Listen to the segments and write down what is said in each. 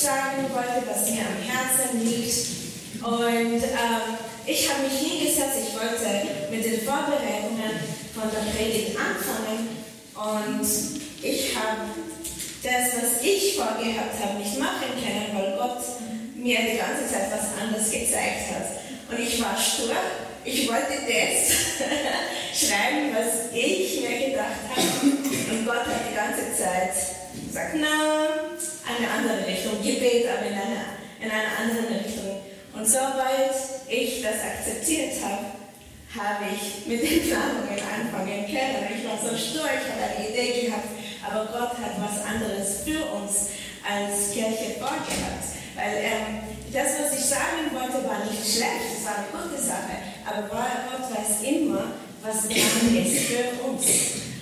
sagen wollte, was mir am Herzen liegt. Und ähm, ich habe mich hingesetzt, ich wollte mit den Vorbereitungen von der Predigt anfangen und ich habe das, was ich vorgehabt habe, nicht machen können, weil Gott mir die ganze Zeit was anderes gezeigt hat. Und ich war stur. Ich wollte das schreiben, was ich mir gedacht habe. Und Gott hat die ganze Zeit gesagt, na, eine andere Richtung, Gebet, aber in einer, in einer anderen Richtung. Und sobald ich das akzeptiert habe, habe ich mit den Planungen anfangen können. Ich war so stur, ich hatte eine Idee gehabt, aber Gott hat was anderes für uns als Kirche vorgehabt. Weil ähm, das, was ich sagen wollte, war nicht schlecht, es war eine gute Sache, aber Gott weiß immer, was dran ist für uns.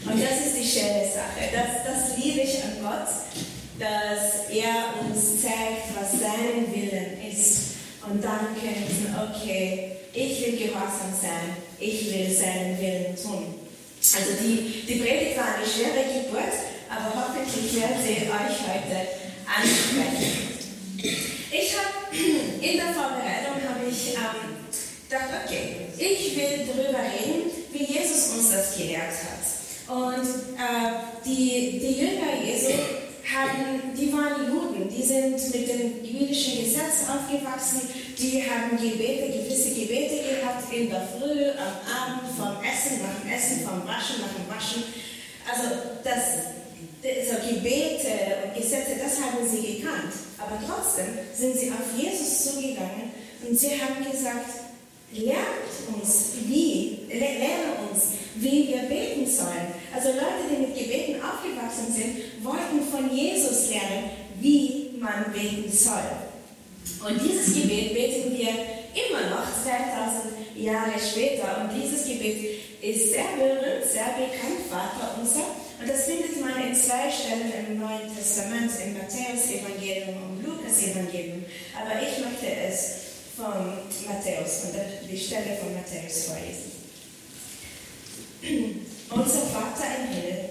Und das ist die schöne Sache. Das, das liebe ich an Gott, dass er uns zeigt, was sein Willen ist. Und dann können wir sagen, okay, ich will gehorsam sein, ich will seinen Willen tun. Also die, die Predigt war eine schwere Geburt, aber hoffentlich wird sie euch heute ansprechen. Ich habe in der Vorbereitung habe ich ähm, gedacht, okay, ich will darüber reden, wie Jesus uns das gelehrt hat. Und äh, die, die Jünger Jesu haben, die waren Juden, die sind mit dem jüdischen Gesetz aufgewachsen, die haben Gebete, gewisse Gebete gehabt in der Früh, am Abend, vom Essen, nach dem Essen, vom Waschen, nach dem Waschen. Also das, also Gebete und Gesetze, das haben sie gekannt. Aber trotzdem sind sie auf Jesus zugegangen und sie haben gesagt, lernt uns, wie, lehre uns, wie wir beten sollen. Also Leute, die mit Gebeten aufgewachsen sind, wollten von Jesus lernen, wie man beten soll. Und dieses Gebet beten wir immer noch 2000 Jahre später. Und dieses Gebet ist sehr berühmt, sehr bekannt, Vater unser. Und das findet man in zwei Stellen im Neuen Testament, im Matthäus-Evangelium und Lukas-Evangelium. Aber ich möchte es von Matthäus, der, die Stelle von Matthäus vorlesen. Unser Vater im Himmel,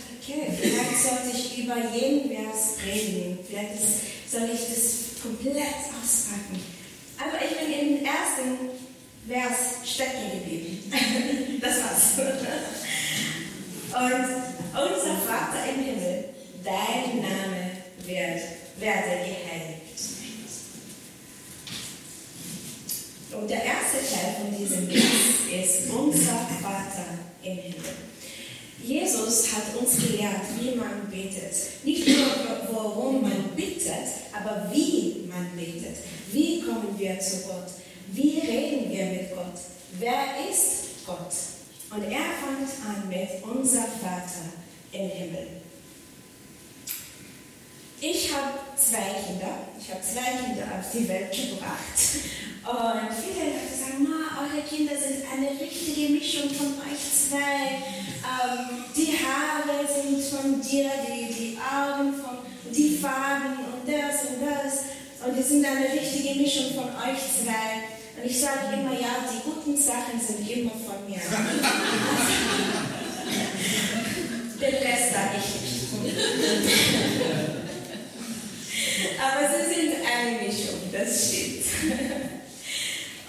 okay, vielleicht sollte ich über jeden Vers reden. Vielleicht soll ich das komplett auspacken. Aber ich bin im ersten Vers stecken geblieben. das war's. Und unser Vater im Himmel, dein Name wird, werde geheiligt. Und der erste Teil von diesem Vers ist unser Vater im Himmel. Jesus hat uns gelehrt, wie man betet. Nicht nur, worum man bittet, aber wie man betet. Wie kommen wir zu Gott? Wie reden wir mit Gott? Wer ist Gott? Und er fängt an mit unser Vater im Himmel. Ich habe zwei Kinder. Ich habe zwei Kinder auf die Welt gebracht. Und viele Leute sagen, Ma, eure Kinder sind eine richtige Mischung von euch zwei. Ähm, die Haare sind von dir, die, die Augen, von, die Farben und das und das. Und die sind eine richtige Mischung von euch zwei. Und ich sage immer, ja, die guten Sachen sind immer von mir. Den Rest sage ich nicht. Aber sie sind eine Mischung, das stimmt.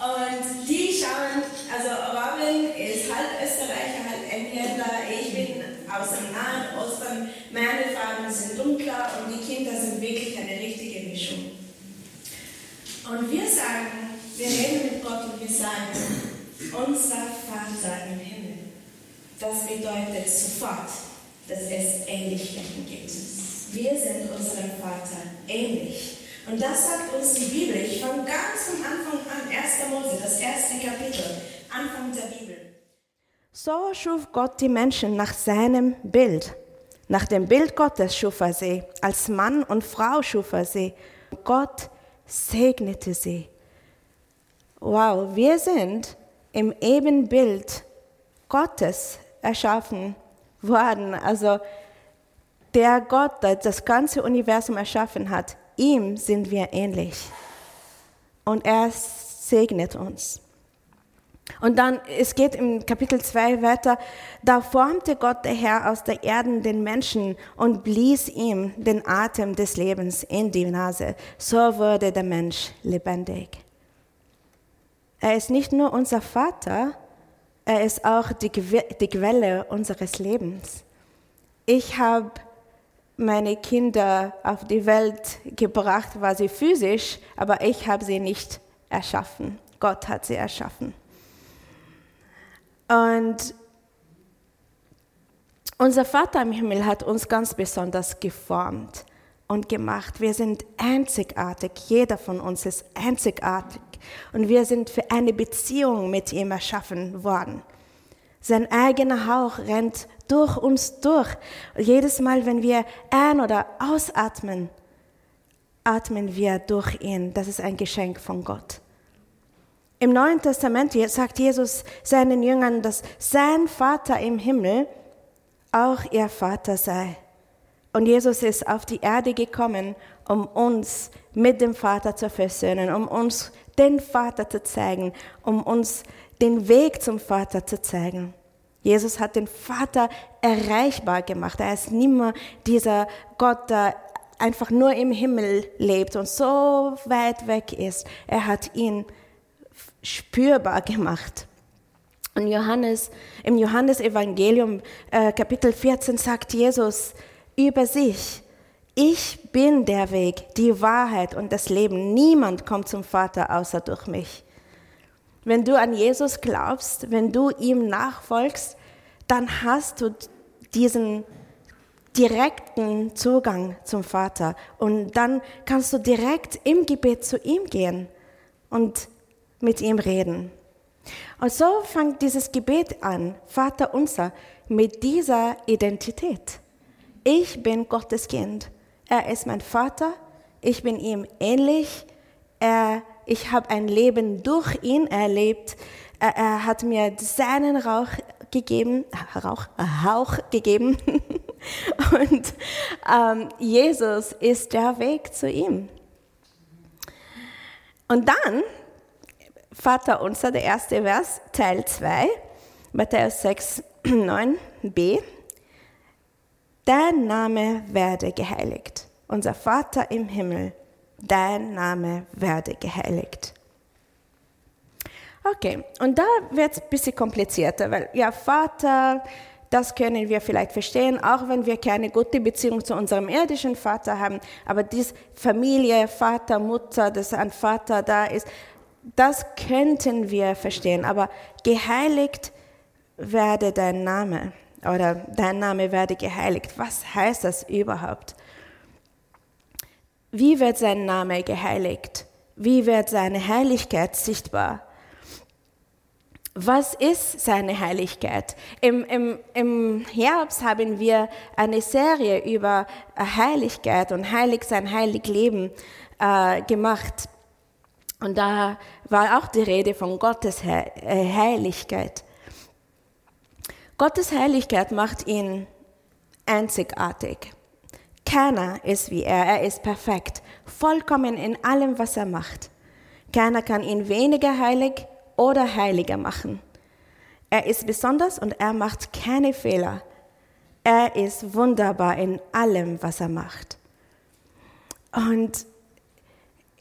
Und die schauen, also Robin ist halb Österreicher, halb Engländer, ich bin aus dem Nahen Osten, meine Farben sind dunkler und die Kinder sind wirklich eine richtige Mischung. Und wir sagen, wir reden mit Gott und wir sagen, unser Vater im Himmel. Das bedeutet sofort, dass es Ähnlichkeiten gibt. Wir sind unserem Vater ähnlich. Und das sagt uns die Bibel. Ich fange ganz am Anfang an, 1. Mose, das erste Kapitel, Anfang der Bibel. So schuf Gott die Menschen nach seinem Bild. Nach dem Bild Gottes schuf er sie. Als Mann und Frau schuf er sie. Gott segnete sie. Wow, wir sind im Ebenbild Gottes erschaffen worden. Also der Gott, der das ganze Universum erschaffen hat, ihm sind wir ähnlich. Und er segnet uns. Und dann, es geht im Kapitel 2 weiter, da formte Gott der Herr aus der Erde den Menschen und blies ihm den Atem des Lebens in die Nase. So wurde der Mensch lebendig. Er ist nicht nur unser Vater, er ist auch die, die Quelle unseres Lebens. Ich habe meine Kinder auf die Welt gebracht, war sie physisch, aber ich habe sie nicht erschaffen. Gott hat sie erschaffen. Und unser Vater im Himmel hat uns ganz besonders geformt und gemacht. Wir sind einzigartig. Jeder von uns ist einzigartig und wir sind für eine Beziehung mit ihm erschaffen worden. Sein eigener Hauch rennt durch uns durch. Jedes Mal, wenn wir ein- oder ausatmen, atmen wir durch ihn. Das ist ein Geschenk von Gott. Im Neuen Testament sagt Jesus seinen Jüngern, dass sein Vater im Himmel auch ihr Vater sei. Und Jesus ist auf die Erde gekommen, um uns mit dem Vater zu versöhnen, um uns den Vater zu zeigen, um uns den Weg zum Vater zu zeigen. Jesus hat den Vater erreichbar gemacht. Er ist nicht mehr dieser Gott, der einfach nur im Himmel lebt und so weit weg ist. Er hat ihn spürbar gemacht. Und Johannes, im Johannesevangelium äh, Kapitel 14 sagt Jesus über sich, ich bin der Weg, die Wahrheit und das Leben. Niemand kommt zum Vater außer durch mich. Wenn du an Jesus glaubst, wenn du ihm nachfolgst, dann hast du diesen direkten Zugang zum Vater und dann kannst du direkt im Gebet zu ihm gehen und mit ihm reden. Und so fängt dieses Gebet an, Vater unser, mit dieser Identität. Ich bin Gottes Kind. Er ist mein Vater, ich bin ihm ähnlich, er, ich habe ein Leben durch ihn erlebt, er, er hat mir seinen Rauch gegeben, Rauch, Hauch gegeben und ähm, Jesus ist der Weg zu ihm. Und dann, Vater unser, der erste Vers, Teil 2, Matthäus 6, 9b, dein Name werde geheiligt. Unser Vater im Himmel, dein Name werde geheiligt. Okay, und da wird es ein bisschen komplizierter, weil ja, Vater, das können wir vielleicht verstehen, auch wenn wir keine gute Beziehung zu unserem irdischen Vater haben. Aber diese Familie, Vater, Mutter, dass ein Vater da ist, das könnten wir verstehen. Aber geheiligt werde dein Name oder dein Name werde geheiligt. Was heißt das überhaupt? Wie wird sein Name geheiligt? Wie wird seine Heiligkeit sichtbar? Was ist seine Heiligkeit? Im, im, Im Herbst haben wir eine Serie über Heiligkeit und heilig sein, heilig Leben äh, gemacht. Und da war auch die Rede von Gottes Heiligkeit. Gottes Heiligkeit macht ihn einzigartig. Keiner ist wie er, er ist perfekt, vollkommen in allem, was er macht. Keiner kann ihn weniger heilig oder heiliger machen. Er ist besonders und er macht keine Fehler. Er ist wunderbar in allem, was er macht. Und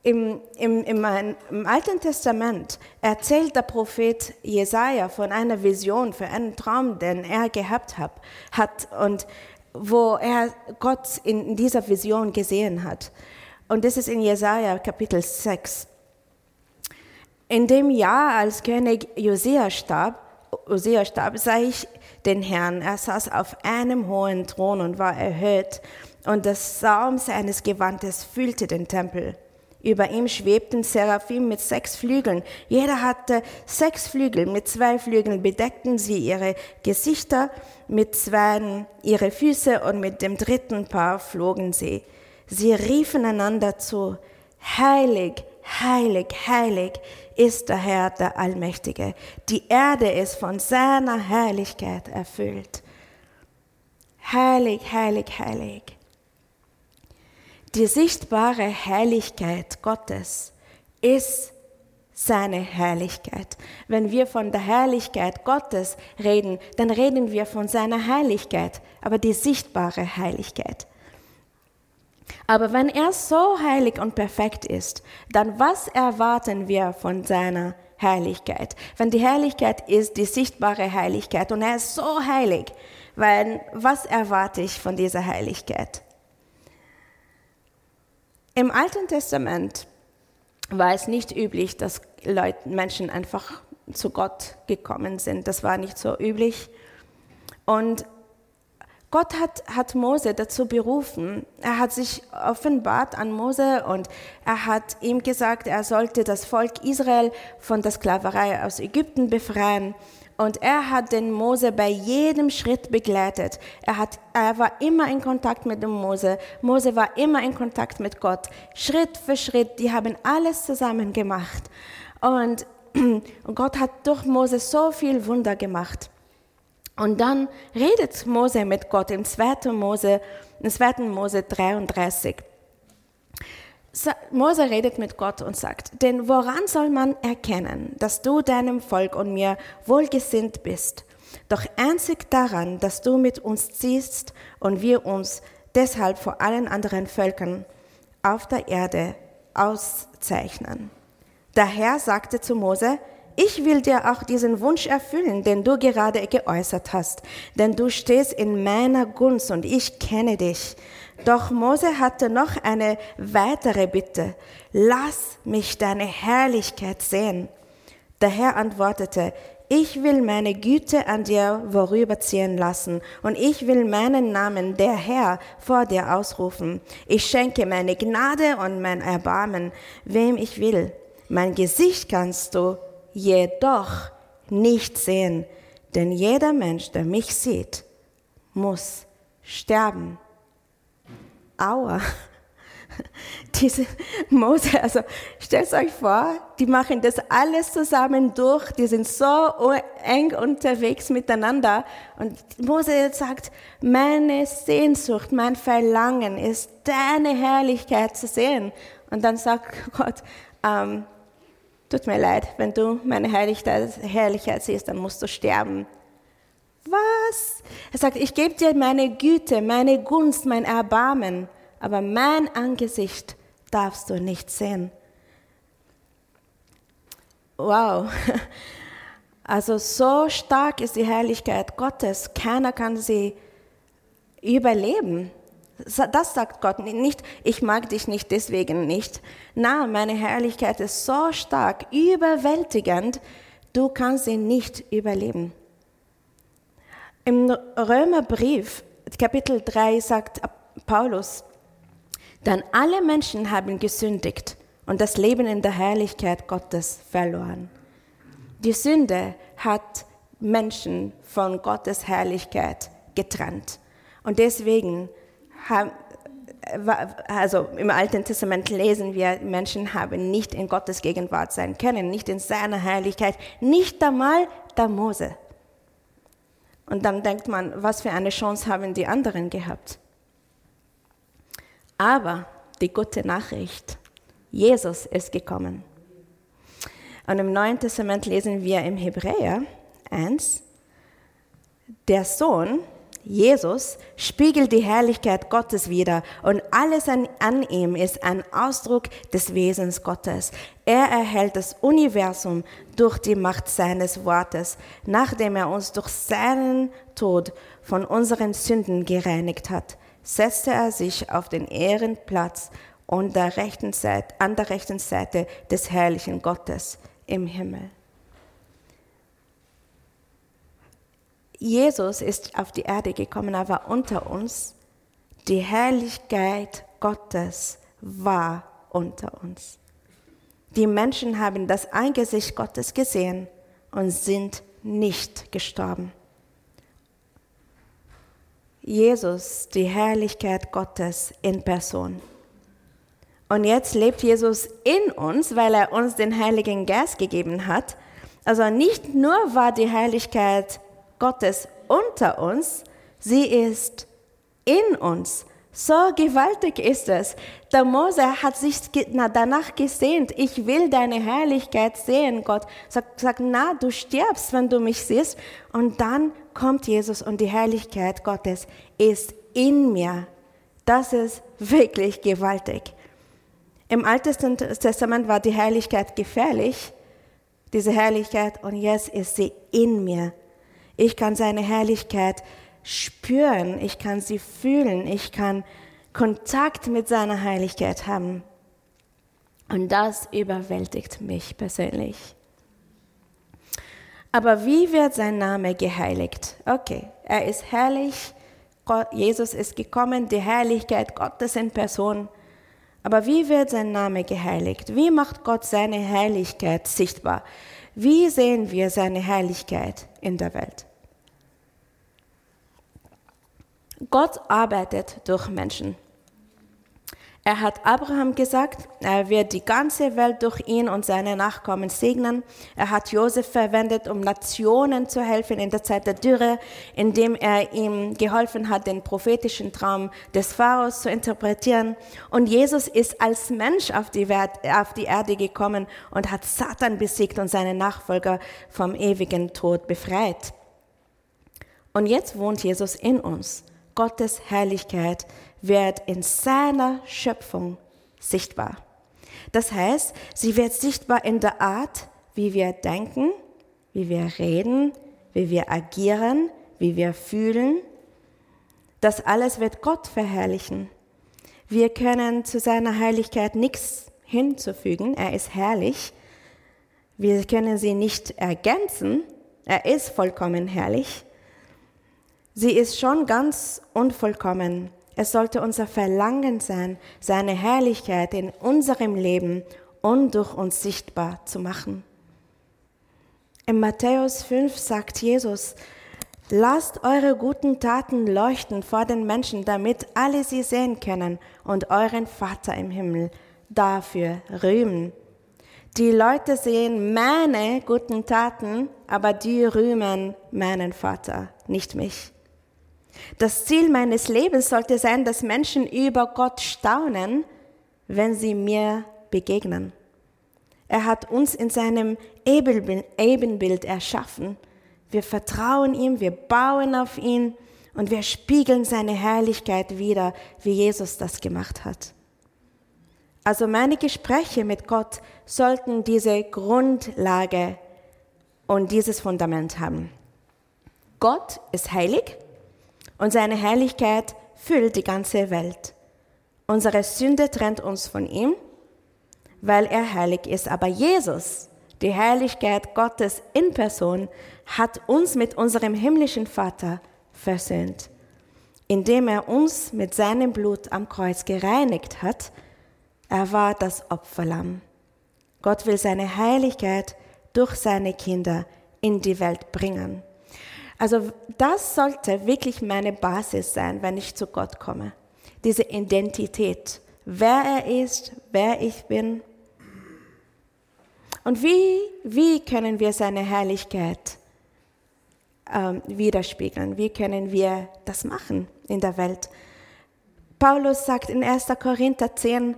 im, im, im, im, Alten Testament erzählt der Prophet Jesaja von einer Vision, für einen Traum, den er gehabt hat, hat und wo er Gott in dieser Vision gesehen hat. Und das ist in Jesaja Kapitel 6. In dem Jahr, als König Josia starb, Josia starb, sah ich den Herrn. Er saß auf einem hohen Thron und war erhöht, und das Saum seines Gewandes füllte den Tempel. Über ihm schwebten Seraphim mit sechs Flügeln. Jeder hatte sechs Flügel. Mit zwei Flügeln bedeckten sie ihre Gesichter, mit zwei ihre Füße und mit dem dritten Paar flogen sie. Sie riefen einander zu, Heilig, heilig, heilig ist der Herr, der Allmächtige. Die Erde ist von seiner Herrlichkeit erfüllt. Heilig, heilig, heilig. Die sichtbare Herrlichkeit Gottes ist seine Herrlichkeit. Wenn wir von der Herrlichkeit Gottes reden, dann reden wir von seiner Herrlichkeit, aber die sichtbare Herrlichkeit. Aber wenn er so heilig und perfekt ist, dann was erwarten wir von seiner Herrlichkeit? Wenn die Herrlichkeit ist die sichtbare Heiligkeit und er ist so heilig, weil was erwarte ich von dieser Heiligkeit? Im Alten Testament war es nicht üblich, dass Leute, Menschen einfach zu Gott gekommen sind. Das war nicht so üblich. Und Gott hat, hat Mose dazu berufen. Er hat sich offenbart an Mose und er hat ihm gesagt, er sollte das Volk Israel von der Sklaverei aus Ägypten befreien. Und er hat den Mose bei jedem Schritt begleitet. Er, hat, er war immer in Kontakt mit dem Mose. Mose war immer in Kontakt mit Gott. Schritt für Schritt, die haben alles zusammen gemacht. Und, und Gott hat durch Mose so viel Wunder gemacht. Und dann redet Mose mit Gott im 2. Mose, im 2. Mose 33. Mose redet mit Gott und sagt, denn woran soll man erkennen, dass du deinem Volk und mir wohlgesinnt bist? Doch einzig daran, dass du mit uns ziehst und wir uns deshalb vor allen anderen Völkern auf der Erde auszeichnen. Der Herr sagte zu Mose, ich will dir auch diesen Wunsch erfüllen, den du gerade geäußert hast, denn du stehst in meiner Gunst und ich kenne dich. Doch Mose hatte noch eine weitere Bitte. Lass mich deine Herrlichkeit sehen. Der Herr antwortete, ich will meine Güte an dir vorüberziehen lassen und ich will meinen Namen, der Herr, vor dir ausrufen. Ich schenke meine Gnade und mein Erbarmen, wem ich will. Mein Gesicht kannst du jedoch nicht sehen, denn jeder Mensch, der mich sieht, muss sterben. Aua. Diese Mose, also stellt euch vor, die machen das alles zusammen durch, die sind so eng unterwegs miteinander. Und Mose sagt, meine Sehnsucht, mein Verlangen ist, deine Herrlichkeit zu sehen. Und dann sagt Gott, ähm, tut mir leid, wenn du meine Herrlichkeit, Herrlichkeit siehst, dann musst du sterben. Was? Er sagt, ich gebe dir meine Güte, meine Gunst, mein Erbarmen, aber mein Angesicht darfst du nicht sehen. Wow. Also so stark ist die Herrlichkeit Gottes, keiner kann sie überleben. Das sagt Gott nicht, ich mag dich nicht deswegen nicht. Na, meine Herrlichkeit ist so stark, überwältigend, du kannst sie nicht überleben. Im Römerbrief, Kapitel 3, sagt Paulus, denn alle Menschen haben gesündigt und das Leben in der Herrlichkeit Gottes verloren. Die Sünde hat Menschen von Gottes Herrlichkeit getrennt. Und deswegen also im Alten Testament lesen wir, Menschen haben nicht in Gottes Gegenwart sein können, nicht in seiner Herrlichkeit, nicht einmal der Mose. Und dann denkt man, was für eine Chance haben die anderen gehabt? Aber die gute Nachricht, Jesus ist gekommen. Und im Neuen Testament lesen wir im Hebräer 1, der Sohn, Jesus, spiegelt die Herrlichkeit Gottes wider und alles an, an, ihm ist ein Ausdruck des Wesens Gottes. Er erhält das Universum durch die Macht seines Wortes, nachdem er uns durch seinen Tod von unseren Sünden gereinigt hat, setzte er sich auf den Ehrenplatz an der rechten Seite, an der rechten Seite des herrlichen Gottes. im Himmel. Jesus ist auf die Erde gekommen, er war unter uns. Die Herrlichkeit Gottes war unter uns. Die Menschen haben das Angesicht Gottes gesehen und sind nicht gestorben. Jesus, die Herrlichkeit Gottes in Person. Und jetzt lebt Jesus in uns, weil er uns den Heiligen Geist gegeben hat. Also nicht nur war die Herrlichkeit Gottes unter uns, sie ist in uns. So gewaltig ist es. Der Mose hat sich danach gesehnt. Ich will deine Herrlichkeit sehen, Gott. Sagt, sag, na, du stirbst, wenn du mich siehst. Und dann kommt Jesus und die Herrlichkeit Gottes ist in mir. Das ist wirklich gewaltig. Im Alten Testament war die Herrlichkeit gefährlich, diese Herrlichkeit, und jetzt ist sie in mir. Ich kann seine Herrlichkeit spüren, ich kann sie fühlen, ich kann Kontakt mit seiner Heiligkeit haben. Und das überwältigt mich persönlich. Aber wie wird sein Name geheiligt? Okay, er ist herrlich, Jesus ist gekommen, die Herrlichkeit Gottes in Person. Aber wie wird sein Name geheiligt? Wie macht Gott seine Herrlichkeit sichtbar? Wie sehen wir seine Herrlichkeit in der Welt? Gott arbeitet durch Menschen. Er hat Abraham gesagt, er wird die ganze Welt durch ihn und seine Nachkommen segnen. Er hat Josef verwendet, um Nationen zu helfen in der Zeit der Dürre, indem er ihm geholfen hat, den prophetischen Traum des Pharaos zu interpretieren. Und Jesus ist als Mensch auf die, Erde gekommen und hat Satan besiegt und seine Nachfolger vom ewigen Tod befreit. Und jetzt wohnt Jesus in uns. Gottes Herrlichkeit wird in seiner Schöpfung sichtbar. Das heißt, sie wird sichtbar in der Art, wie wir denken, wie wir reden, wie wir agieren, wie wir fühlen. Das alles wird Gott verherrlichen. Wir können zu seiner Heiligkeit nichts hinzufügen. Er ist herrlich. Wir können sie nicht ergänzen. Er ist vollkommen herrlich. Sie ist schon ganz unvollkommen. Es sollte unser Verlangen sein, seine Herrlichkeit in unserem Leben und durch uns sichtbar zu machen. In Matthäus 5 sagt Jesus, Lasst eure guten Taten leuchten vor den Menschen, damit alle sie sehen können und euren Vater im Himmel dafür rühmen. Die Leute sehen meine guten Taten, aber die rühmen meinen Vater, nicht mich. Das Ziel meines Lebens sollte sein, dass Menschen über Gott staunen, wenn sie mir begegnen. Er hat uns in seinem Ebenbild erschaffen. Wir vertrauen ihm, wir bauen auf ihn und wir spiegeln seine Herrlichkeit wieder, wie Jesus das gemacht hat. Also meine Gespräche mit Gott sollten diese Grundlage und dieses Fundament haben. Gott ist heilig und seine Herrlichkeit füllt die ganze Welt. Unsere Sünde trennt uns von ihm, weil er heilig ist. Aber Jesus, die Herrlichkeit Gottes in Person, hat uns mit unserem himmlischen Vater versöhnt, indem er uns mit seinem Blut am Kreuz gereinigt hat. Er war das Opferlamm. Gott will seine Heiligkeit durch seine Kinder in die Welt bringen. Also das sollte wirklich meine Basis sein, wenn ich zu Gott komme. Diese Identität, wer er ist, wer ich bin. Und wie, wie können wir seine Herrlichkeit ähm, widerspiegeln? Wie können wir das machen in der Welt? Paulus sagt in 1. Korinther 10,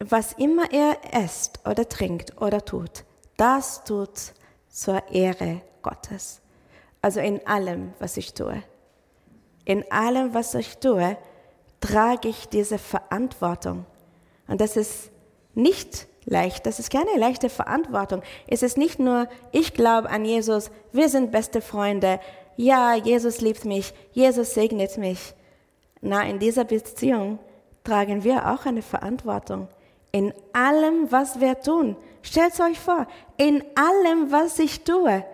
was immer er esst oder trinkt oder tut, das tut zur Ehre Gottes. Also in allem, was ich tue. In allem, was ich tue, trage ich diese Verantwortung. Und das ist nicht leicht, das ist keine leichte Verantwortung. Es ist nicht nur, ich glaube an Jesus, wir sind beste Freunde, ja, Jesus liebt mich, Jesus segnet mich. Na, in dieser Beziehung tragen wir auch eine Verantwortung. In allem, was wir tun. Stellt euch vor, in allem, was ich tue,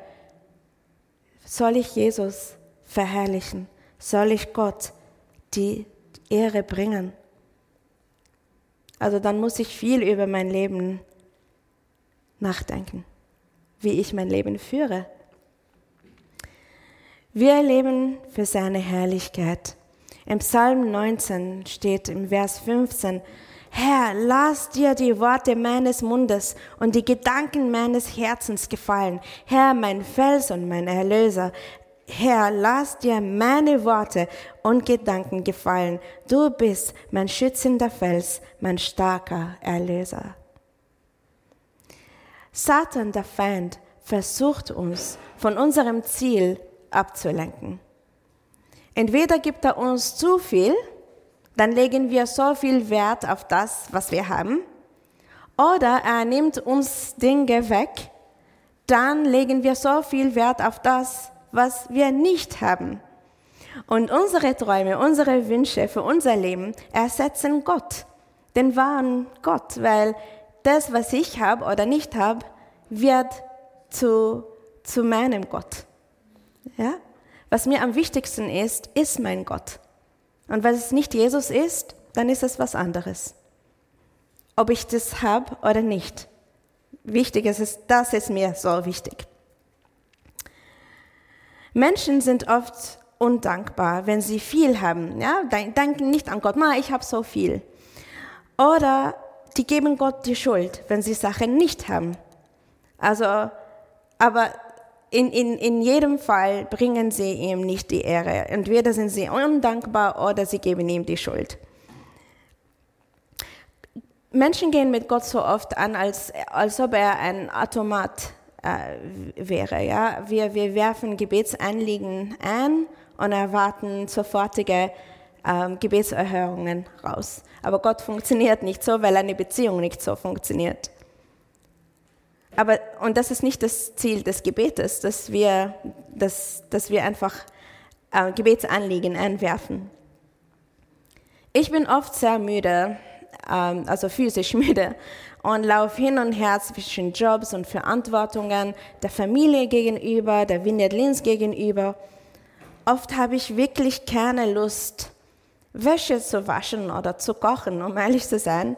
soll ich Jesus verherrlichen, soll ich Gott die Ehre bringen. Also dann muss ich viel über mein Leben nachdenken, wie ich mein Leben führe. Wir leben für seine Herrlichkeit. Im Psalm 19 steht im Vers 15, Herr, lass dir die Worte meines Mundes und die Gedanken meines Herzens gefallen. Herr, mein Fels und mein Erlöser. Herr, lass dir meine Worte und Gedanken gefallen. Du bist mein schützender Fels, mein starker Erlöser. Satan, der Feind, versucht uns von unserem Ziel abzulenken. Entweder gibt er uns zu viel, dann legen wir so viel Wert auf das, was wir haben, oder er nimmt uns Dinge weg, dann legen wir so viel Wert auf das, was wir nicht haben. Und unsere Träume, unsere Wünsche für unser Leben ersetzen Gott, den wahren Gott, weil das, was ich habe oder nicht habe, wird zu, zu meinem Gott. Ja? Was mir am wichtigsten ist, ist mein Gott. Und wenn es nicht Jesus ist, dann ist es was anderes. Ob ich das habe oder nicht. Wichtig ist es, das ist mir so wichtig. Menschen sind oft undankbar, wenn sie viel haben. Ja, denken nicht an Gott, Ma, ich habe so viel. Oder die geben Gott die Schuld, wenn sie Sachen nicht haben. Also, aber in, in, in jedem Fall bringen sie ihm nicht die Ehre. Entweder sind sie undankbar oder sie geben ihm die Schuld. Menschen gehen mit Gott so oft an, als, als ob er ein Automat äh, wäre. Ja? Wir, wir werfen Gebetsanliegen ein und erwarten sofortige ähm, Gebetserhörungen raus. Aber Gott funktioniert nicht so, weil eine Beziehung nicht so funktioniert. Aber, und das ist nicht das Ziel des Gebetes, dass wir, dass, dass wir einfach äh, Gebetsanliegen einwerfen. Ich bin oft sehr müde, ähm, also physisch müde, und laufe hin und her zwischen Jobs und Verantwortungen, der Familie gegenüber, der Vineyard gegenüber. Oft habe ich wirklich keine Lust, Wäsche zu waschen oder zu kochen, um ehrlich zu sein.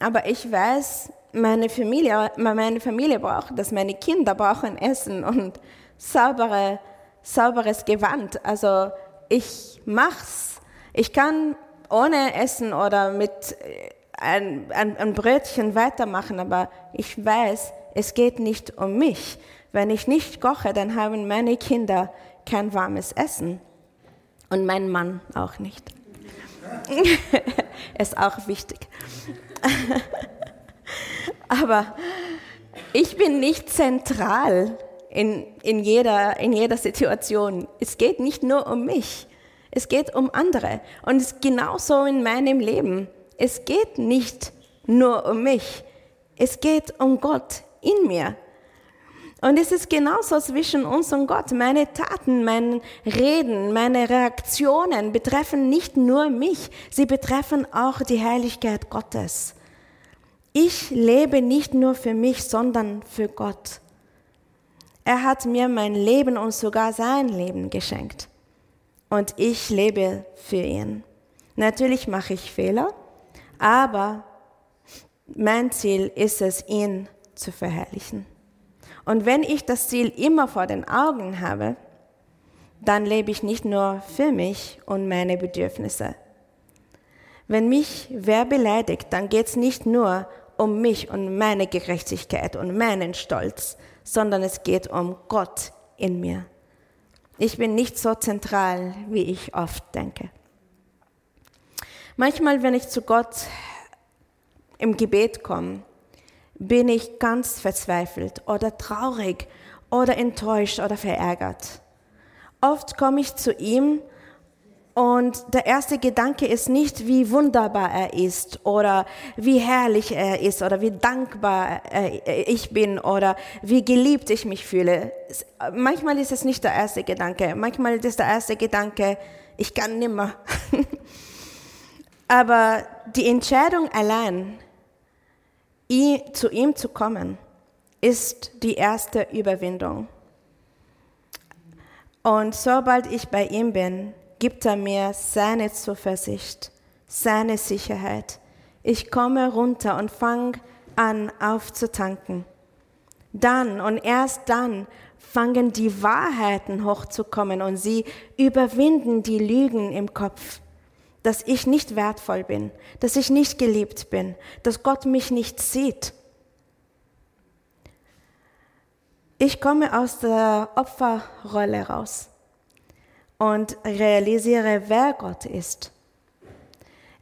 Aber ich weiß, meine Familie, meine Familie braucht das, meine Kinder brauchen Essen und saubere, sauberes Gewand. Also ich mach's. Ich kann ohne Essen oder mit äh, ein, ein, ein Brötchen weitermachen, aber ich weiß, es geht nicht um mich. Wenn ich nicht koche, dann haben meine Kinder kein warmes Essen und mein Mann auch nicht. ist auch wichtig. Aber ich bin nicht zentral in, in, jeder, in jeder Situation. Es geht nicht nur um mich, es geht um andere. Und es ist genauso in meinem Leben. Es geht nicht nur um mich, es geht um Gott in mir. Und es ist genauso zwischen uns und Gott. Meine Taten, mein Reden, meine Reaktionen betreffen nicht nur mich, sie betreffen auch die Heiligkeit Gottes. Ich lebe nicht nur für mich, sondern für Gott. Er hat mir mein Leben und sogar sein Leben geschenkt. Und ich lebe für ihn. Natürlich mache ich Fehler, aber mein Ziel ist es, ihn zu verherrlichen. Und wenn ich das Ziel immer vor den Augen habe, dann lebe ich nicht nur für mich und meine Bedürfnisse. Wenn mich wer beleidigt, dann geht es nicht nur um mich und meine Gerechtigkeit und meinen Stolz, sondern es geht um Gott in mir. Ich bin nicht so zentral, wie ich oft denke. Manchmal, wenn ich zu Gott im Gebet komme, bin ich ganz verzweifelt oder traurig oder enttäuscht oder verärgert. Oft komme ich zu ihm und der erste Gedanke ist nicht, wie wunderbar er ist oder wie herrlich er ist oder wie dankbar ich bin oder wie geliebt ich mich fühle. Manchmal ist es nicht der erste Gedanke. Manchmal ist der erste Gedanke, ich kann nimmer. Aber die Entscheidung allein, zu ihm zu kommen, ist die erste Überwindung. Und sobald ich bei ihm bin, gibt er mir seine Zuversicht, seine Sicherheit. Ich komme runter und fange an aufzutanken. Dann und erst dann fangen die Wahrheiten hochzukommen und sie überwinden die Lügen im Kopf, dass ich nicht wertvoll bin, dass ich nicht geliebt bin, dass Gott mich nicht sieht. Ich komme aus der Opferrolle raus und realisiere, wer Gott ist.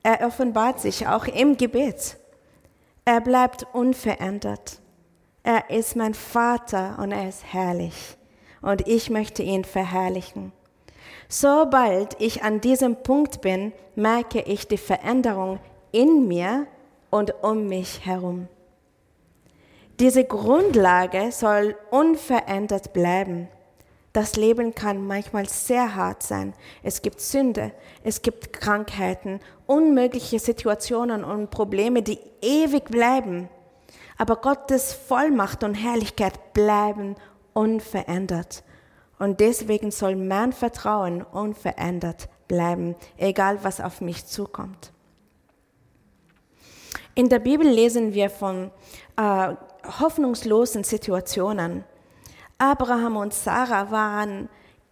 Er offenbart sich auch im Gebet. Er bleibt unverändert. Er ist mein Vater und er ist herrlich. Und ich möchte ihn verherrlichen. Sobald ich an diesem Punkt bin, merke ich die Veränderung in mir und um mich herum. Diese Grundlage soll unverändert bleiben. Das Leben kann manchmal sehr hart sein. Es gibt Sünde, es gibt Krankheiten, unmögliche Situationen und Probleme, die ewig bleiben. Aber Gottes Vollmacht und Herrlichkeit bleiben unverändert. Und deswegen soll mein Vertrauen unverändert bleiben, egal was auf mich zukommt. In der Bibel lesen wir von äh, hoffnungslosen Situationen. Abraham und Sarah waren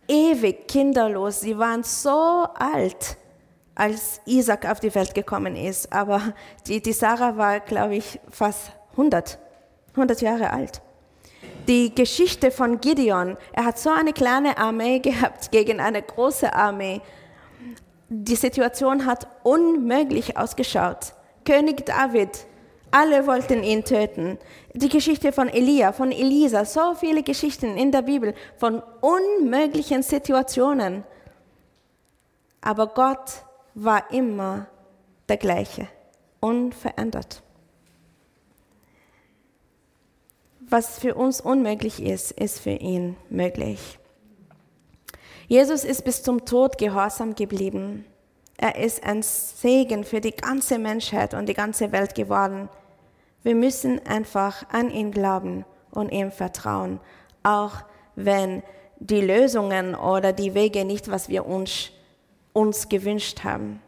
ewig kinderlos. Sie waren so alt, als Isaac auf die Welt gekommen ist. Aber die, die Sarah war, glaube ich, fast 100, 100 Jahre alt. Die Geschichte von Gideon, er hat so eine kleine Armee gehabt gegen eine große Armee. Die Situation hat unmöglich ausgeschaut. König David, alle wollten ihn töten. Die Geschichte von Elia, von Elisa, so viele Geschichten in der Bibel von unmöglichen Situationen. Aber Gott war immer der gleiche, unverändert. Was für uns unmöglich ist, ist für ihn möglich. Jesus ist bis zum Tod gehorsam geblieben. Er ist ein Segen für die ganze Menschheit und die ganze Welt geworden. Wir müssen einfach an ihn glauben und ihm vertrauen, auch wenn die Lösungen oder die Wege nicht, was wir uns, uns gewünscht haben.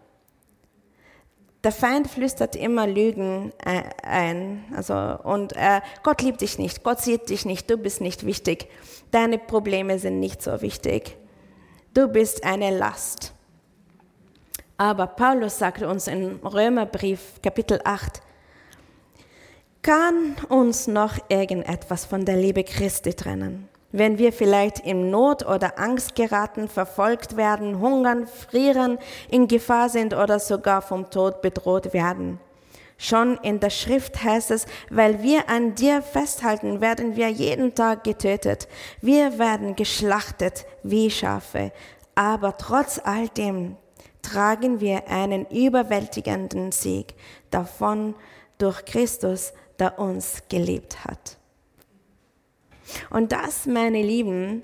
Der Feind flüstert immer Lügen äh, ein. Also, und äh, Gott liebt dich nicht, Gott sieht dich nicht, du bist nicht wichtig. Deine Probleme sind nicht so wichtig. Du bist eine Last. Aber Paulus sagt uns im Römerbrief Kapitel 8, kann uns noch irgendetwas von der Liebe Christi trennen? Wenn wir vielleicht in Not oder Angst geraten, verfolgt werden, hungern, frieren, in Gefahr sind oder sogar vom Tod bedroht werden. Schon in der Schrift heißt es, weil wir an dir festhalten, werden wir jeden Tag getötet. Wir werden geschlachtet wie Schafe. Aber trotz all dem tragen wir einen überwältigenden Sieg davon durch Christus, der uns geliebt hat. Und das, meine Lieben,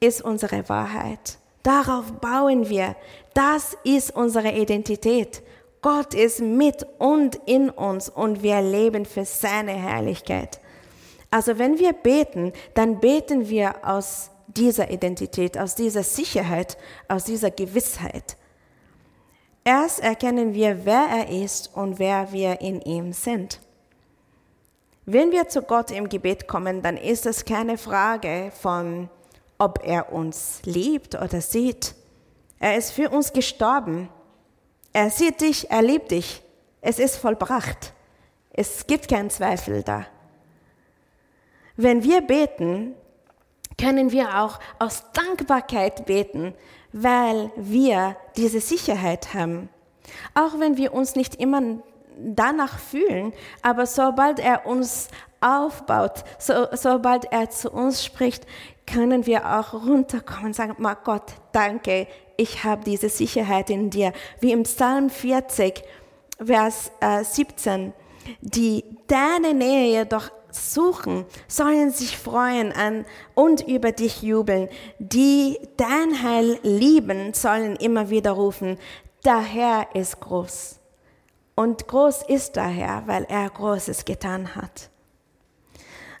ist unsere Wahrheit. Darauf bauen wir. Das ist unsere Identität. Gott ist mit und in uns und wir leben für seine Herrlichkeit. Also wenn wir beten, dann beten wir aus dieser Identität, aus dieser Sicherheit, aus dieser Gewissheit. Erst erkennen wir, wer er ist und wer wir in ihm sind. Wenn wir zu Gott im Gebet kommen, dann ist es keine Frage von, ob er uns liebt oder sieht. Er ist für uns gestorben. Er sieht dich, er liebt dich. Es ist vollbracht. Es gibt keinen Zweifel da. Wenn wir beten, können wir auch aus Dankbarkeit beten, weil wir diese Sicherheit haben. Auch wenn wir uns nicht immer danach fühlen, aber sobald er uns aufbaut, so, sobald er zu uns spricht, können wir auch runterkommen und sagen, Ma Gott, danke, ich habe diese Sicherheit in dir. Wie im Psalm 40, Vers äh, 17, die deine Nähe jedoch suchen, sollen sich freuen an und über dich jubeln. Die dein Heil lieben, sollen immer wieder rufen, der Herr ist groß Und groß ist der Herr, weil er Großes getan hat.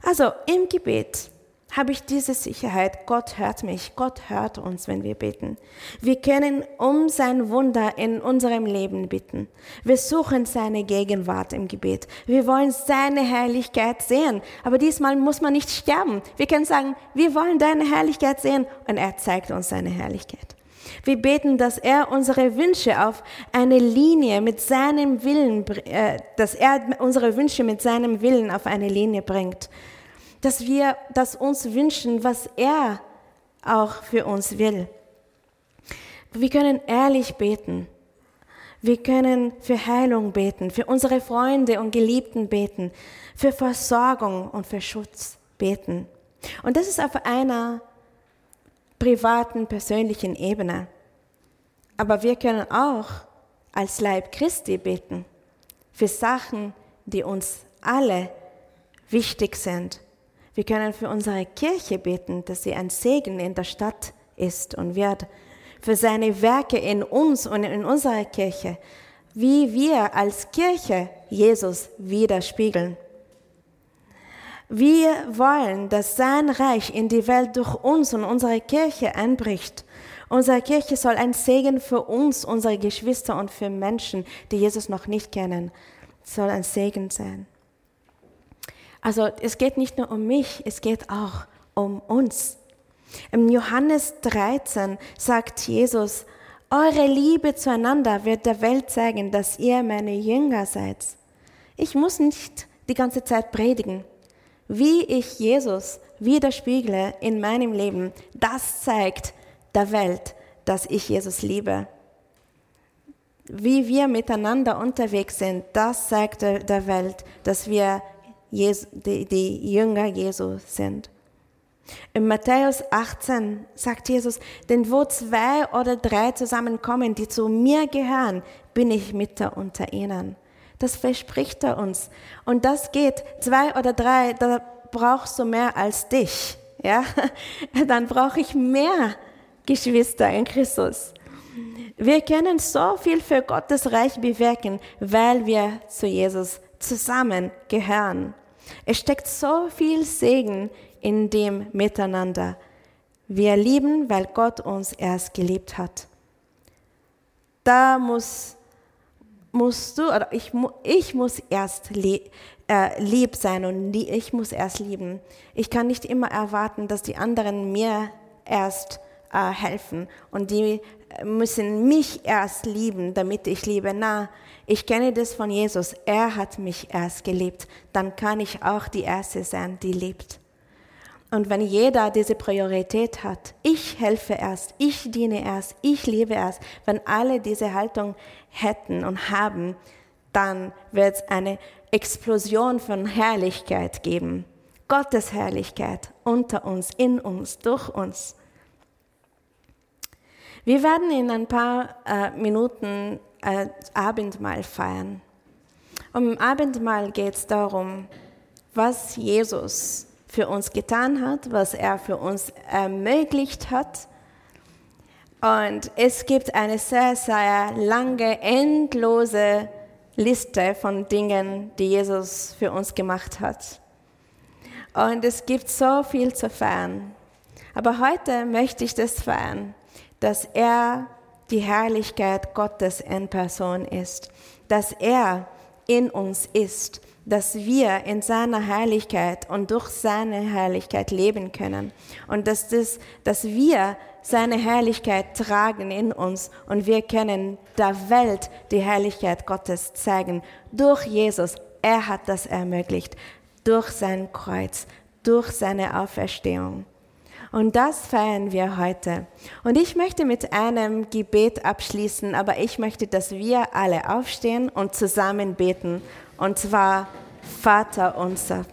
Also im Gebet habe ich diese Sicherheit, Gott hört mich, Gott hört uns, wenn wir beten. Wir können um sein Wunder in unserem Leben bitten. Wir suchen seine Gegenwart im Gebet. Wir wollen seine Herrlichkeit sehen. Aber diesmal muss man nicht sterben. Wir können sagen, wir wollen deine Herrlichkeit sehen und er zeigt uns seine Herrlichkeit. Wir beten, dass er unsere Wünsche auf eine Linie mit seinem Willen, äh, dass er unsere Wünsche mit seinem Willen auf eine Linie bringt. Dass wir das uns wünschen, was er auch für uns will. Wir können ehrlich beten. Wir können für Heilung beten, für unsere Freunde und Geliebten beten, für Versorgung und für Schutz beten. Und das ist auf einer privaten, persönlichen Ebene. Aber wir können auch als Leib Christi beten für Sachen, die uns alle wichtig sind. Wir können für unsere Kirche beten, dass sie ein Segen in der Stadt ist und wird, für seine Werke in uns und in unserer Kirche, wie wir als Kirche Jesus widerspiegeln. Wir wollen, dass sein Reich in die Welt durch uns und unsere Kirche einbricht. Unsere Kirche soll ein Segen für uns, unsere Geschwister und für Menschen, die Jesus noch nicht kennen, soll ein Segen sein. Also es geht nicht nur um mich, es geht auch um uns. Im Johannes 13 sagt Jesus, eure Liebe zueinander wird der Welt zeigen, dass ihr meine Jünger seid. Ich muss nicht die ganze Zeit predigen wie ich Jesus widerspiegle in meinem Leben, das zeigt der Welt, dass ich Jesus liebe. Wie wir miteinander unterwegs sind, das zeigt der Welt, dass wir die, Jünger Jesu sind. In Matthäus 18 sagt Jesus, denn wo zwei oder drei zusammenkommen, die zu mir gehören, bin ich Mitte unter ihnen. Das verspricht er uns. Und das geht, zwei oder drei, da brauchst du mehr als dich. Ja? Dann brauche ich mehr Geschwister in Christus. Wir können so viel für Gottes Reich bewirken, weil wir zu Jesus zusammen gehören. Es steckt so viel Segen in dem Miteinander. Wir lieben, weil Gott uns erst geliebt hat. Da muss musst du, oder ich, ich muss erst lieb, äh, lieb sein und ich muss erst lieben. Ich kann nicht immer erwarten, dass die anderen mir erst äh, helfen und die müssen mich erst lieben, damit ich liebe. Na, ich kenne das von Jesus. Er hat mich erst geliebt. Dann kann ich auch die Erste sein, die liebt. Und wenn jeder diese Priorität hat, ich helfe erst, ich diene erst, ich liebe erst, wenn alle diese Haltung hätten und haben, dann wird es eine Explosion von Herrlichkeit geben. Gottes Herrlichkeit unter uns, in uns, durch uns. Wir werden in ein paar äh, Minuten äh, Abendmahl feiern. Um Abendmahl geht es darum, was Jesus für uns getan hat, was er für uns ermöglicht hat. Und es gibt eine sehr, sehr lange, endlose Liste von Dingen, die Jesus für uns gemacht hat. Und es gibt so viel zu feiern. Aber heute möchte ich das feiern, dass er die Herrlichkeit Gottes in Person ist, dass er in uns ist dass wir in seiner Herrlichkeit und durch seine Herrlichkeit leben können und dass, das, dass wir seine Herrlichkeit tragen in uns und wir können der Welt die Herrlichkeit Gottes zeigen durch Jesus. Er hat das ermöglicht durch sein Kreuz, durch seine Auferstehung. Und das feiern wir heute. Und ich möchte mit einem Gebet abschließen, aber ich möchte, dass wir alle aufstehen und zusammen beten und zwar Vater unser